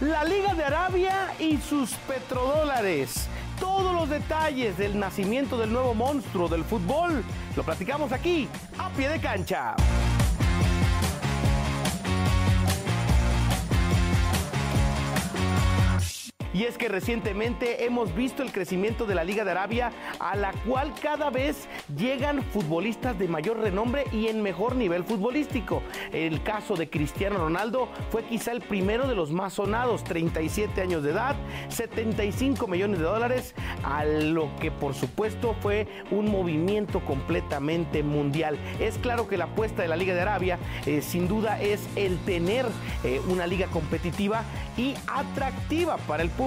La Liga de Arabia y sus petrodólares. Todos los detalles del nacimiento del nuevo monstruo del fútbol lo platicamos aquí, a pie de cancha. Y es que recientemente hemos visto el crecimiento de la Liga de Arabia, a la cual cada vez llegan futbolistas de mayor renombre y en mejor nivel futbolístico. El caso de Cristiano Ronaldo fue quizá el primero de los más sonados, 37 años de edad, 75 millones de dólares, a lo que por supuesto fue un movimiento completamente mundial. Es claro que la apuesta de la Liga de Arabia eh, sin duda es el tener eh, una liga competitiva y atractiva para el público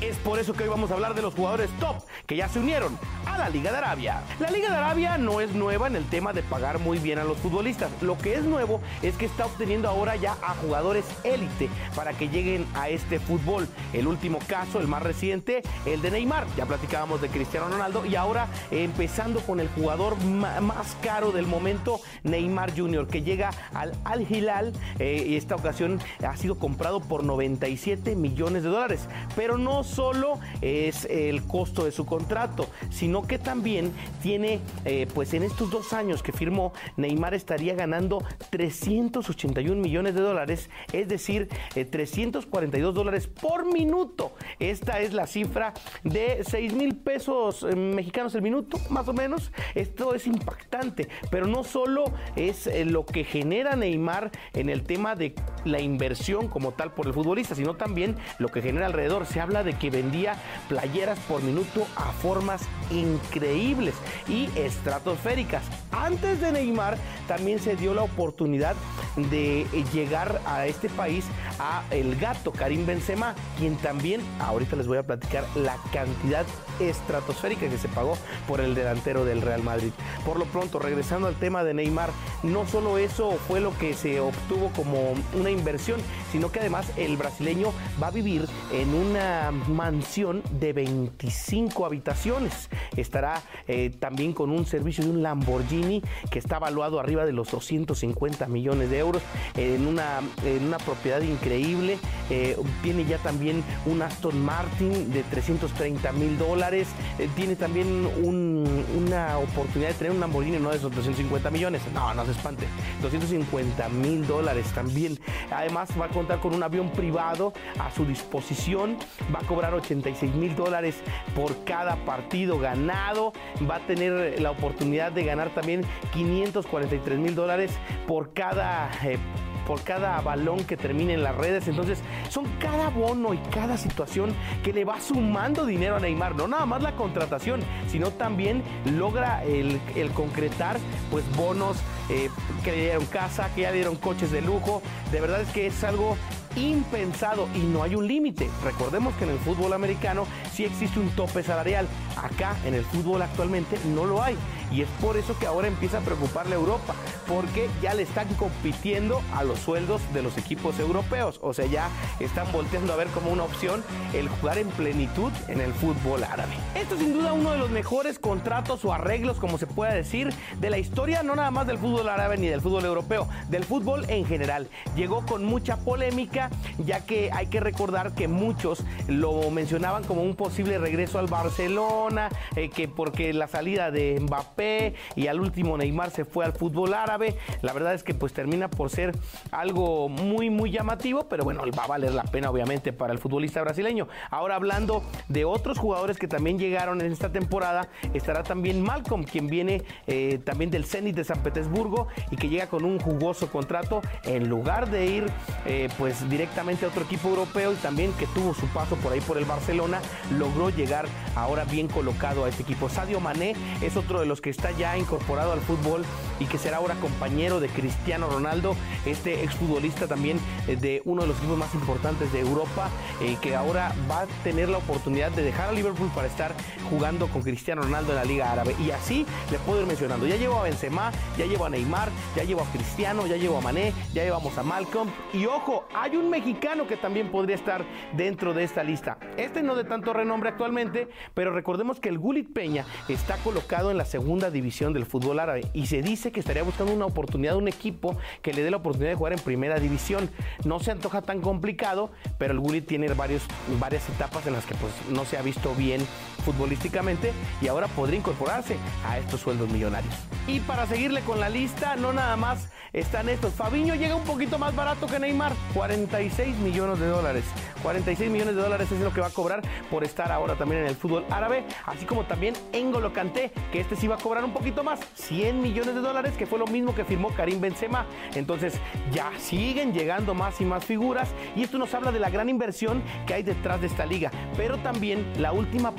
es por eso que hoy vamos a hablar de los jugadores top que ya se unieron a la Liga de Arabia. La Liga de Arabia no es nueva en el tema de pagar muy bien a los futbolistas. Lo que es nuevo es que está obteniendo ahora ya a jugadores élite para que lleguen a este fútbol. El último caso, el más reciente, el de Neymar. Ya platicábamos de Cristiano Ronaldo y ahora empezando con el jugador más caro del momento, Neymar Jr., que llega al Al Hilal eh, y esta ocasión ha sido comprado por 97 millones de dólares. Pero no solo es el costo de su contrato, sino que también tiene, eh, pues en estos dos años que firmó, Neymar estaría ganando 381 millones de dólares, es decir, 342 eh, dólares por minuto. Esta es la cifra de 6 mil pesos eh, mexicanos el minuto, más o menos. Esto es impactante, pero no solo es lo que genera Neymar en el tema de la inversión como tal por el futbolista, sino también lo que genera alrededor se habla de que vendía playeras por minuto a formas increíbles y estratosféricas. Antes de Neymar también se dio la oportunidad de llegar a este país a el gato Karim Benzema, quien también ahorita les voy a platicar la cantidad estratosférica que se pagó por el delantero del Real Madrid. Por lo pronto, regresando al tema de Neymar, no solo eso fue lo que se obtuvo como una inversión, sino que además el brasileño va a vivir en una mansión de 25 habitaciones. Estará eh, también con un servicio de un Lamborghini que está valuado arriba de los 250 millones de euros en una, en una propiedad increíble. Eh, tiene ya también un Aston Martin de 330 mil dólares. Eh, tiene también una oportunidad de tener un Lamborghini no de esos 250 millones. No, no se espante. 250 mil dólares también. Además va a contar con un avión privado a su disposición va a cobrar 86 mil dólares por cada partido ganado, va a tener la oportunidad de ganar también 543 mil dólares por cada... Eh, por cada balón que termine en las redes. Entonces, son cada bono y cada situación que le va sumando dinero a Neymar. No nada más la contratación, sino también logra el, concretar pues bonos eh, que le dieron casa, que ya dieron coches de lujo. De verdad es que es algo impensado y no hay un límite. Recordemos que en el fútbol americano sí existe un tope salarial. Acá en el fútbol actualmente no lo hay. Y es por eso que ahora empieza a preocuparle a Europa, porque ya le están compitiendo a los sueldos de los equipos europeos. O sea, ya están volteando a ver como una opción el jugar en plenitud en el fútbol árabe. Esto es sin duda uno de los mejores contratos o arreglos, como se pueda decir, de la historia, no nada más del fútbol árabe ni del fútbol europeo, del fútbol en general. Llegó con mucha polémica, ya que hay que recordar que muchos lo mencionaban como un posible regreso al Barcelona, eh, que porque la salida de Mbappé y al último Neymar se fue al fútbol árabe. La verdad es que pues termina por ser algo muy muy llamativo, pero bueno, va a valer la pena obviamente para el futbolista brasileño. Ahora hablando de otros jugadores que también llegaron en esta temporada, estará también Malcolm, quien viene eh, también del Zenit de San Petersburgo y que llega con un jugoso contrato en lugar de ir eh, pues directamente a otro equipo europeo y también que tuvo su paso por ahí por el Barcelona, logró llegar ahora bien colocado a este equipo. Sadio Mané es otro de los que está ya incorporado al fútbol y que será ahora compañero de Cristiano Ronaldo, este exfutbolista también eh, de uno de los equipos más importantes de Europa, eh, que ahora va a tener la oportunidad de dejar a Liverpool para estar jugando con Cristiano Ronaldo en la Liga Árabe. Y así le puedo ir mencionando. Ya llevo a Benzema, ya llevo a Neymar, ya llevo a Cristiano, ya llevo a Mané, ya llevamos a Malcolm. Y ojo, hay un mexicano que también podría estar dentro de esta lista. Este no de tanto renombre actualmente, pero recordemos que el Gulit Peña está colocado en la segunda segunda división del fútbol árabe y se dice que estaría buscando una oportunidad, un equipo que le dé la oportunidad de jugar en primera división. No se antoja tan complicado, pero el Gullit tiene varios, varias etapas en las que pues, no se ha visto bien futbolísticamente y ahora podría incorporarse a estos sueldos millonarios. Y para seguirle con la lista, no nada más están estos. Fabiño llega un poquito más barato que Neymar, 46 millones de dólares. 46 millones de dólares es lo que va a cobrar por estar ahora también en el fútbol árabe, así como también Engolo Kanté, que este sí va a cobrar un poquito más, 100 millones de dólares, que fue lo mismo que firmó Karim Benzema. Entonces, ya siguen llegando más y más figuras y esto nos habla de la gran inversión que hay detrás de esta liga, pero también la última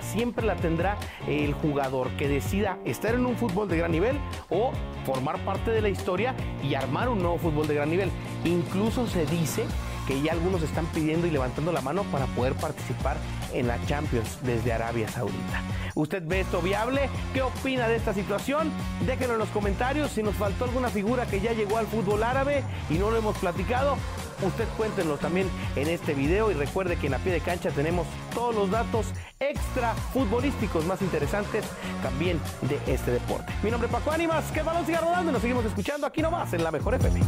siempre la tendrá el jugador que decida estar en un fútbol de gran nivel o formar parte de la historia y armar un nuevo fútbol de gran nivel. Incluso se dice que ya algunos están pidiendo y levantando la mano para poder participar en la Champions desde Arabia Saudita. ¿Usted ve esto viable? ¿Qué opina de esta situación? Déjenlo en los comentarios. Si nos faltó alguna figura que ya llegó al fútbol árabe y no lo hemos platicado, usted cuéntenos también en este video y recuerde que en la pie de cancha tenemos todos los datos extra futbolísticos más interesantes también de este deporte. Mi nombre es Paco Ánimas, que balón siga rodando y nos seguimos escuchando aquí nomás en la Mejor FM.